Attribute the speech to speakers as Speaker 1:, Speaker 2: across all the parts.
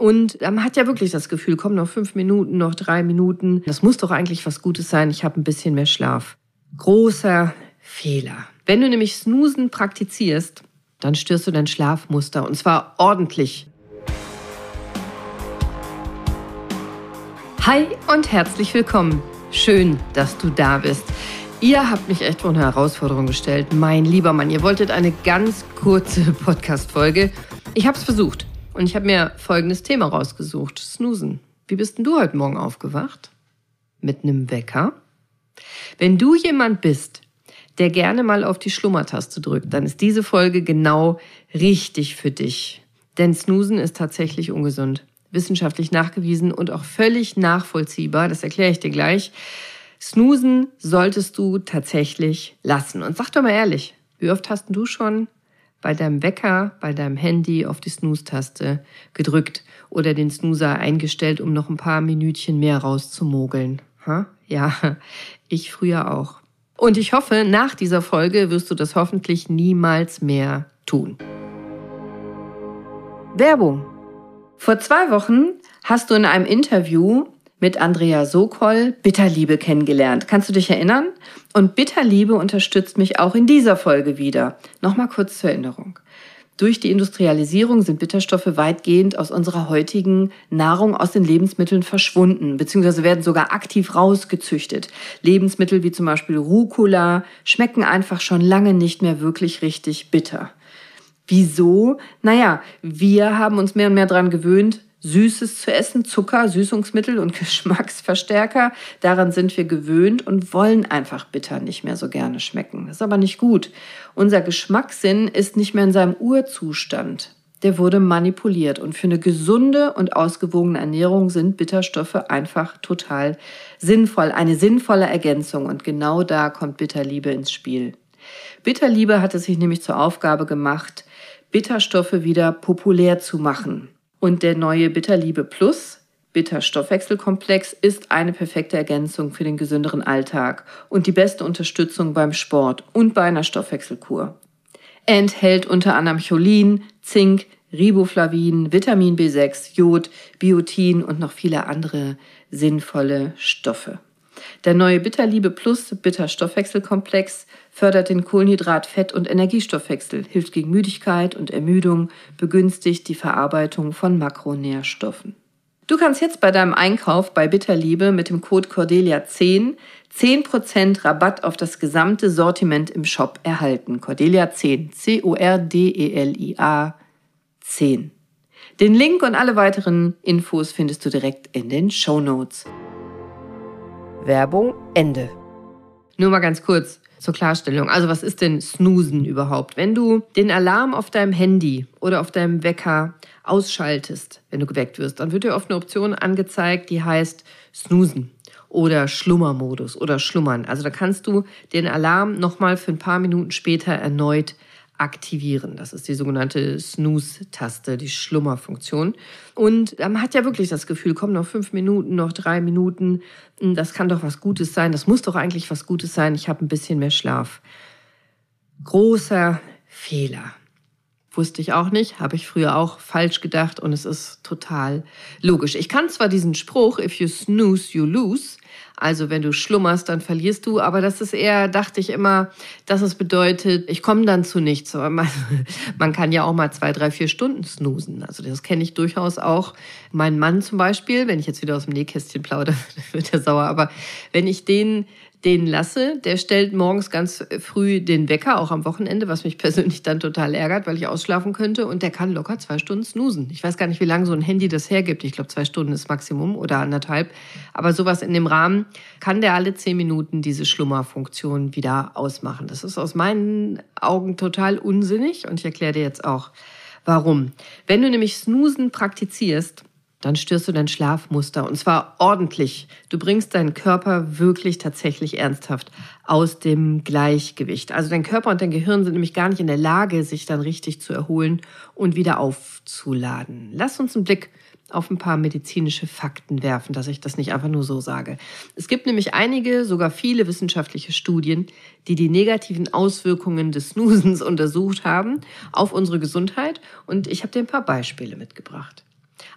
Speaker 1: Und man hat ja wirklich das Gefühl, komm, noch fünf Minuten, noch drei Minuten. Das muss doch eigentlich was Gutes sein. Ich habe ein bisschen mehr Schlaf. Großer Fehler. Wenn du nämlich Snoosen praktizierst, dann störst du dein Schlafmuster und zwar ordentlich. Hi und herzlich willkommen. Schön, dass du da bist. Ihr habt mich echt vor eine Herausforderung gestellt. Mein lieber Mann, ihr wolltet eine ganz kurze Podcast-Folge. Ich habe es versucht. Und ich habe mir folgendes Thema rausgesucht. Snoosen. Wie bist denn du heute Morgen aufgewacht? Mit einem Wecker? Wenn du jemand bist, der gerne mal auf die Schlummertaste drückt, dann ist diese Folge genau richtig für dich. Denn Snoosen ist tatsächlich ungesund. Wissenschaftlich nachgewiesen und auch völlig nachvollziehbar. Das erkläre ich dir gleich. Snoosen solltest du tatsächlich lassen. Und sag doch mal ehrlich, wie oft hast du schon bei deinem Wecker, bei deinem Handy auf die Snooze-Taste gedrückt oder den Snoozer eingestellt, um noch ein paar Minütchen mehr rauszumogeln. Ha? Ja, ich früher auch. Und ich hoffe, nach dieser Folge wirst du das hoffentlich niemals mehr tun. Werbung. Vor zwei Wochen hast du in einem Interview mit Andrea Sokol Bitterliebe kennengelernt. Kannst du dich erinnern? Und Bitterliebe unterstützt mich auch in dieser Folge wieder. Nochmal kurz zur Erinnerung. Durch die Industrialisierung sind Bitterstoffe weitgehend aus unserer heutigen Nahrung aus den Lebensmitteln verschwunden, beziehungsweise werden sogar aktiv rausgezüchtet. Lebensmittel wie zum Beispiel Rucola schmecken einfach schon lange nicht mehr wirklich richtig bitter. Wieso? Naja, wir haben uns mehr und mehr daran gewöhnt, Süßes zu essen, Zucker, Süßungsmittel und Geschmacksverstärker. Daran sind wir gewöhnt und wollen einfach bitter nicht mehr so gerne schmecken. Das ist aber nicht gut. Unser Geschmackssinn ist nicht mehr in seinem Urzustand. Der wurde manipuliert und für eine gesunde und ausgewogene Ernährung sind Bitterstoffe einfach total sinnvoll, eine sinnvolle Ergänzung und genau da kommt Bitterliebe ins Spiel. Bitterliebe hat es sich nämlich zur Aufgabe gemacht, Bitterstoffe wieder populär zu machen. Und der neue Bitterliebe Plus Bitterstoffwechselkomplex ist eine perfekte Ergänzung für den gesünderen Alltag und die beste Unterstützung beim Sport und bei einer Stoffwechselkur. Er enthält unter anderem Cholin, Zink, Riboflavin, Vitamin B6, Jod, Biotin und noch viele andere sinnvolle Stoffe. Der neue Bitterliebe Plus Bitterstoffwechselkomplex fördert den Kohlenhydrat-, Fett- und Energiestoffwechsel, hilft gegen Müdigkeit und Ermüdung, begünstigt die Verarbeitung von Makronährstoffen. Du kannst jetzt bei deinem Einkauf bei Bitterliebe mit dem Code Cordelia10 10% Rabatt auf das gesamte Sortiment im Shop erhalten. Cordelia 10, C-O-R-D-E-L-I-A 10. Den Link und alle weiteren Infos findest du direkt in den Show Notes. Werbung Ende. Nur mal ganz kurz zur Klarstellung. Also was ist denn Snoosen überhaupt? Wenn du den Alarm auf deinem Handy oder auf deinem Wecker ausschaltest, wenn du geweckt wirst, dann wird dir oft eine Option angezeigt, die heißt Snoosen oder Schlummermodus oder Schlummern. Also da kannst du den Alarm nochmal für ein paar Minuten später erneut aktivieren. Das ist die sogenannte Snooze-Taste, die Schlummerfunktion. Und man hat ja wirklich das Gefühl, komm, noch fünf Minuten, noch drei Minuten, hm, das kann doch was Gutes sein, das muss doch eigentlich was Gutes sein, ich habe ein bisschen mehr Schlaf. Großer Fehler. Wusste ich auch nicht, habe ich früher auch falsch gedacht und es ist total logisch. Ich kann zwar diesen Spruch, if you snooze, you lose, also wenn du schlummerst, dann verlierst du. Aber das ist eher, dachte ich immer, dass es bedeutet, ich komme dann zu nichts. Aber man, man kann ja auch mal zwei, drei, vier Stunden snoosen. Also das kenne ich durchaus auch. Mein Mann zum Beispiel, wenn ich jetzt wieder aus dem Nähkästchen plaudere, wird er sauer. Aber wenn ich den den lasse, der stellt morgens ganz früh den Wecker, auch am Wochenende, was mich persönlich dann total ärgert, weil ich ausschlafen könnte. Und der kann locker zwei Stunden snoosen. Ich weiß gar nicht, wie lange so ein Handy das hergibt. Ich glaube, zwei Stunden ist Maximum oder anderthalb. Aber sowas in dem Rahmen kann der alle zehn Minuten diese Schlummerfunktion wieder ausmachen. Das ist aus meinen Augen total unsinnig und ich erkläre dir jetzt auch, warum. Wenn du nämlich Snoosen praktizierst, dann störst du dein Schlafmuster und zwar ordentlich. Du bringst deinen Körper wirklich tatsächlich ernsthaft aus dem Gleichgewicht. Also dein Körper und dein Gehirn sind nämlich gar nicht in der Lage, sich dann richtig zu erholen und wieder aufzuladen. Lass uns einen Blick auf ein paar medizinische Fakten werfen, dass ich das nicht einfach nur so sage. Es gibt nämlich einige, sogar viele wissenschaftliche Studien, die die negativen Auswirkungen des Snoosens untersucht haben auf unsere Gesundheit und ich habe dir ein paar Beispiele mitgebracht.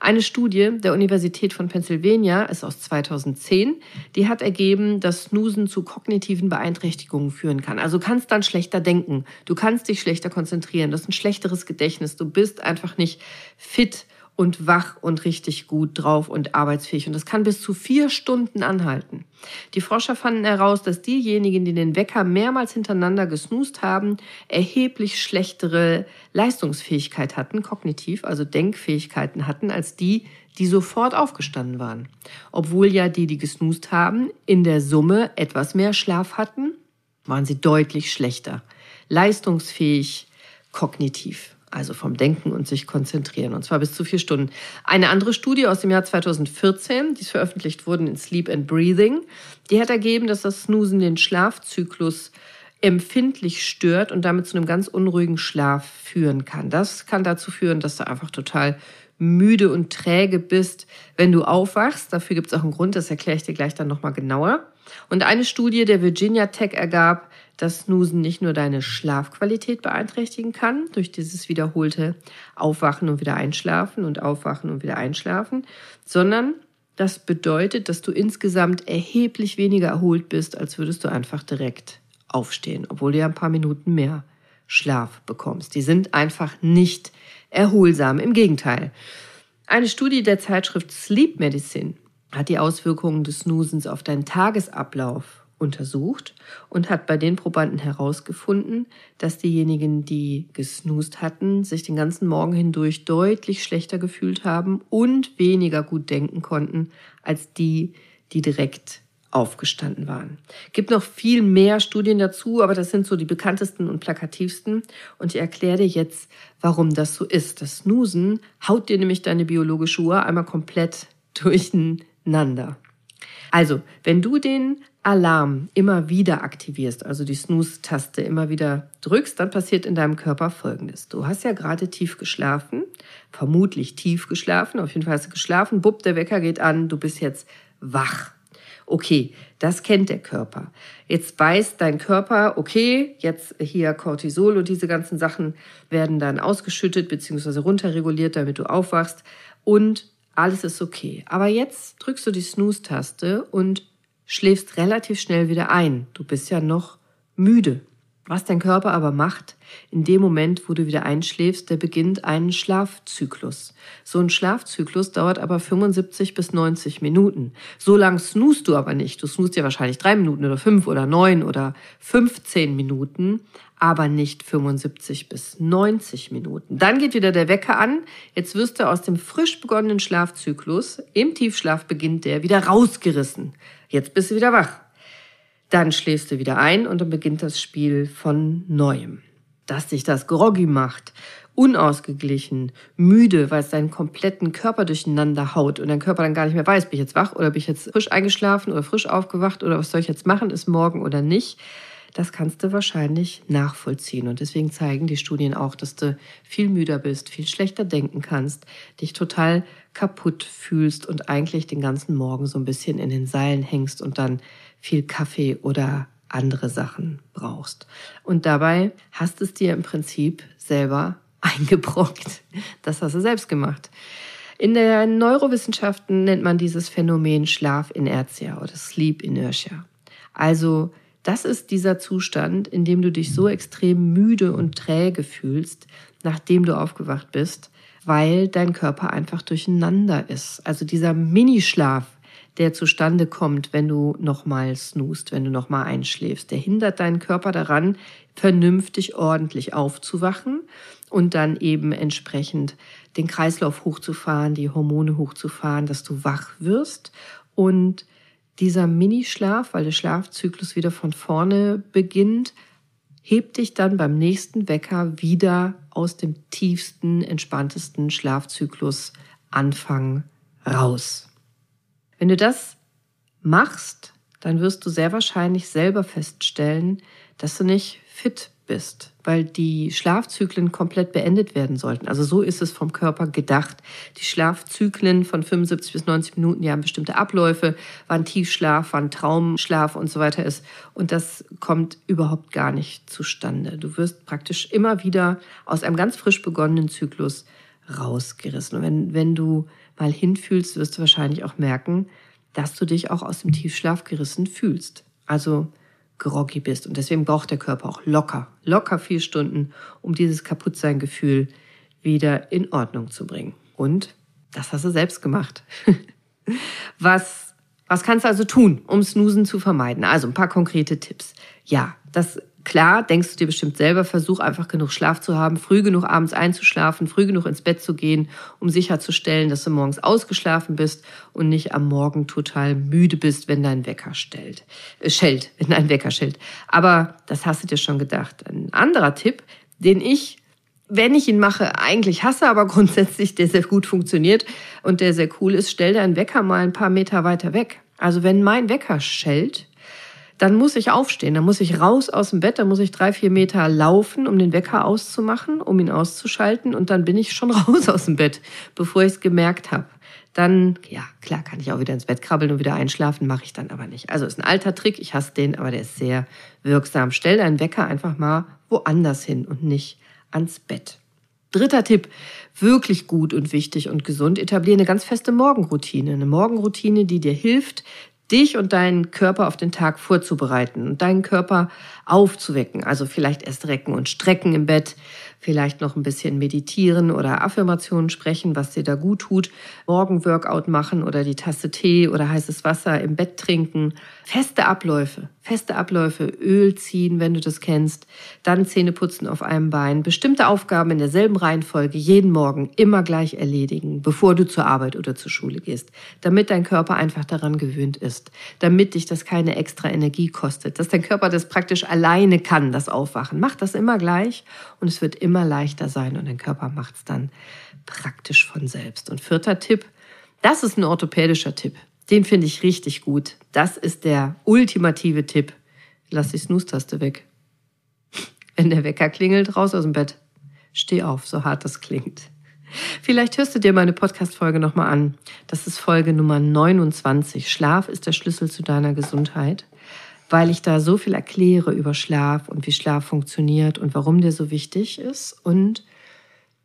Speaker 1: Eine Studie der Universität von Pennsylvania ist aus 2010, die hat ergeben, dass Snoosen zu kognitiven Beeinträchtigungen führen kann. Also kannst dann schlechter denken, du kannst dich schlechter konzentrieren, du hast ein schlechteres Gedächtnis, du bist einfach nicht fit und wach und richtig gut drauf und arbeitsfähig. Und das kann bis zu vier Stunden anhalten. Die Forscher fanden heraus, dass diejenigen, die den Wecker mehrmals hintereinander gesnoost haben, erheblich schlechtere Leistungsfähigkeit hatten, kognitiv, also Denkfähigkeiten hatten, als die, die sofort aufgestanden waren. Obwohl ja die, die gesnoost haben, in der Summe etwas mehr Schlaf hatten, waren sie deutlich schlechter. Leistungsfähig, kognitiv also vom Denken und sich konzentrieren, und zwar bis zu vier Stunden. Eine andere Studie aus dem Jahr 2014, die veröffentlicht wurde in Sleep and Breathing, die hat ergeben, dass das Snoosen den Schlafzyklus empfindlich stört und damit zu einem ganz unruhigen Schlaf führen kann. Das kann dazu führen, dass du einfach total müde und träge bist, wenn du aufwachst. Dafür gibt es auch einen Grund, das erkläre ich dir gleich dann nochmal genauer. Und eine Studie der Virginia Tech ergab, dass Snoosen nicht nur deine Schlafqualität beeinträchtigen kann, durch dieses wiederholte Aufwachen und wieder einschlafen und Aufwachen und wieder einschlafen, sondern das bedeutet, dass du insgesamt erheblich weniger erholt bist, als würdest du einfach direkt aufstehen, obwohl du ja ein paar Minuten mehr Schlaf bekommst. Die sind einfach nicht erholsam. Im Gegenteil. Eine Studie der Zeitschrift Sleep Medicine hat die Auswirkungen des Snoosens auf deinen Tagesablauf untersucht und hat bei den Probanden herausgefunden, dass diejenigen, die gesnoost hatten, sich den ganzen Morgen hindurch deutlich schlechter gefühlt haben und weniger gut denken konnten als die, die direkt aufgestanden waren. Gibt noch viel mehr Studien dazu, aber das sind so die bekanntesten und plakativsten. Und ich erkläre dir jetzt, warum das so ist. Das Snoosen haut dir nämlich deine biologische Uhr einmal komplett durcheinander. Also, wenn du den Alarm immer wieder aktivierst, also die Snooze-Taste immer wieder drückst, dann passiert in deinem Körper Folgendes. Du hast ja gerade tief geschlafen, vermutlich tief geschlafen, auf jeden Fall hast du geschlafen, bupp, der Wecker geht an, du bist jetzt wach. Okay, das kennt der Körper. Jetzt weiß dein Körper, okay, jetzt hier Cortisol und diese ganzen Sachen werden dann ausgeschüttet bzw. runterreguliert, damit du aufwachst und alles ist okay. Aber jetzt drückst du die Snooze-Taste und schläfst relativ schnell wieder ein. Du bist ja noch müde. Was dein Körper aber macht, in dem Moment, wo du wieder einschläfst, der beginnt einen Schlafzyklus. So ein Schlafzyklus dauert aber 75 bis 90 Minuten. So lang snoost du aber nicht. Du snoost ja wahrscheinlich drei Minuten oder fünf oder neun oder 15 Minuten, aber nicht 75 bis 90 Minuten. Dann geht wieder der Wecker an. Jetzt wirst du aus dem frisch begonnenen Schlafzyklus, im Tiefschlaf beginnt der, wieder rausgerissen. Jetzt bist du wieder wach. Dann schläfst du wieder ein und dann beginnt das Spiel von neuem. Dass dich das groggy macht, unausgeglichen, müde, weil es deinen kompletten Körper durcheinander haut und dein Körper dann gar nicht mehr weiß, bin ich jetzt wach oder bin ich jetzt frisch eingeschlafen oder frisch aufgewacht oder was soll ich jetzt machen, ist morgen oder nicht das kannst du wahrscheinlich nachvollziehen. Und deswegen zeigen die Studien auch, dass du viel müder bist, viel schlechter denken kannst, dich total kaputt fühlst und eigentlich den ganzen Morgen so ein bisschen in den Seilen hängst und dann viel Kaffee oder andere Sachen brauchst. Und dabei hast es dir im Prinzip selber eingebrockt. Das hast du selbst gemacht. In der Neurowissenschaften nennt man dieses Phänomen Schlafinertia oder Sleep Inertia. Also das ist dieser Zustand, in dem du dich so extrem müde und träge fühlst, nachdem du aufgewacht bist, weil dein Körper einfach durcheinander ist. Also dieser Minischlaf, der zustande kommt, wenn du nochmal snoost, wenn du nochmal einschläfst, der hindert deinen Körper daran, vernünftig ordentlich aufzuwachen und dann eben entsprechend den Kreislauf hochzufahren, die Hormone hochzufahren, dass du wach wirst und dieser Minischlaf, weil der Schlafzyklus wieder von vorne beginnt, hebt dich dann beim nächsten Wecker wieder aus dem tiefsten, entspanntesten Schlafzyklus Anfang raus. Wenn du das machst, dann wirst du sehr wahrscheinlich selber feststellen, dass du nicht fit bist, weil die Schlafzyklen komplett beendet werden sollten. Also so ist es vom Körper gedacht. Die Schlafzyklen von 75 bis 90 Minuten, die haben bestimmte Abläufe, wann Tiefschlaf, wann Traumschlaf und so weiter ist. Und das kommt überhaupt gar nicht zustande. Du wirst praktisch immer wieder aus einem ganz frisch begonnenen Zyklus rausgerissen. Und wenn, wenn du mal hinfühlst, wirst du wahrscheinlich auch merken, dass du dich auch aus dem Tiefschlaf gerissen fühlst. Also groggy bist. Und deswegen braucht der Körper auch locker, locker vier Stunden, um dieses Kaputtsein-Gefühl wieder in Ordnung zu bringen. Und das hast du selbst gemacht. was, was kannst du also tun, um Snoosen zu vermeiden? Also ein paar konkrete Tipps. Ja, das Klar, denkst du dir bestimmt selber, versuch einfach genug Schlaf zu haben, früh genug abends einzuschlafen, früh genug ins Bett zu gehen, um sicherzustellen, dass du morgens ausgeschlafen bist und nicht am Morgen total müde bist, wenn dein Wecker stellt, äh, schellt, wenn dein Wecker schellt. Aber das hast du dir schon gedacht. Ein anderer Tipp, den ich, wenn ich ihn mache, eigentlich hasse, aber grundsätzlich der sehr gut funktioniert und der sehr cool ist, stell deinen Wecker mal ein paar Meter weiter weg. Also wenn mein Wecker schellt, dann muss ich aufstehen, dann muss ich raus aus dem Bett, dann muss ich drei, vier Meter laufen, um den Wecker auszumachen, um ihn auszuschalten und dann bin ich schon raus aus dem Bett, bevor ich es gemerkt habe. Dann, ja, klar, kann ich auch wieder ins Bett krabbeln und wieder einschlafen, mache ich dann aber nicht. Also ist ein alter Trick, ich hasse den, aber der ist sehr wirksam. Stell deinen Wecker einfach mal woanders hin und nicht ans Bett. Dritter Tipp, wirklich gut und wichtig und gesund, etabliere eine ganz feste Morgenroutine. Eine Morgenroutine, die dir hilft, dich und deinen Körper auf den Tag vorzubereiten und deinen Körper aufzuwecken. Also vielleicht erst recken und strecken im Bett, vielleicht noch ein bisschen meditieren oder Affirmationen sprechen, was dir da gut tut, Morgenworkout machen oder die Tasse Tee oder heißes Wasser im Bett trinken. Feste Abläufe, feste Abläufe, Öl ziehen, wenn du das kennst, dann Zähne putzen auf einem Bein, bestimmte Aufgaben in derselben Reihenfolge jeden Morgen immer gleich erledigen, bevor du zur Arbeit oder zur Schule gehst, damit dein Körper einfach daran gewöhnt ist, damit dich das keine extra Energie kostet, dass dein Körper das praktisch alleine kann, das Aufwachen. Mach das immer gleich und es wird immer leichter sein und dein Körper macht es dann praktisch von selbst. Und vierter Tipp, das ist ein orthopädischer Tipp. Den finde ich richtig gut. Das ist der ultimative Tipp. Lass die Snooze-Taste weg. Wenn der Wecker klingelt, raus aus dem Bett. Steh auf, so hart das klingt. Vielleicht hörst du dir meine Podcast-Folge nochmal an. Das ist Folge Nummer 29. Schlaf ist der Schlüssel zu deiner Gesundheit, weil ich da so viel erkläre über Schlaf und wie Schlaf funktioniert und warum der so wichtig ist und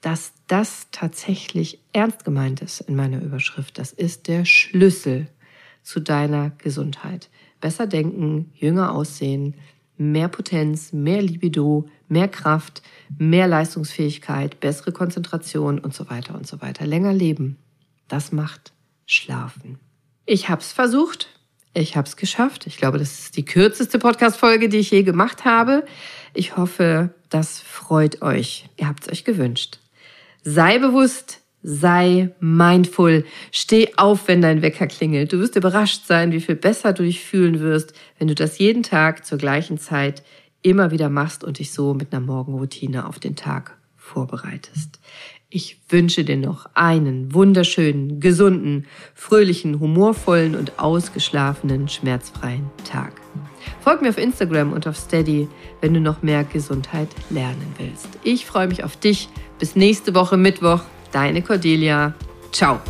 Speaker 1: dass das tatsächlich ernst gemeint ist in meiner Überschrift. Das ist der Schlüssel zu deiner Gesundheit. Besser denken, jünger aussehen, mehr Potenz, mehr Libido, mehr Kraft, mehr Leistungsfähigkeit, bessere Konzentration und so weiter und so weiter. Länger leben. Das macht Schlafen. Ich habe es versucht. Ich habe es geschafft. Ich glaube, das ist die kürzeste Podcast-Folge, die ich je gemacht habe. Ich hoffe, das freut euch. Ihr habt es euch gewünscht. Sei bewusst, sei mindful. Steh auf, wenn dein Wecker klingelt. Du wirst überrascht sein, wie viel besser du dich fühlen wirst, wenn du das jeden Tag zur gleichen Zeit immer wieder machst und dich so mit einer Morgenroutine auf den Tag vorbereitest. Ich wünsche dir noch einen wunderschönen, gesunden, fröhlichen, humorvollen und ausgeschlafenen, schmerzfreien Tag. Folg mir auf Instagram und auf Steady, wenn du noch mehr Gesundheit lernen willst. Ich freue mich auf dich. Bis nächste Woche Mittwoch. Deine Cordelia. Ciao.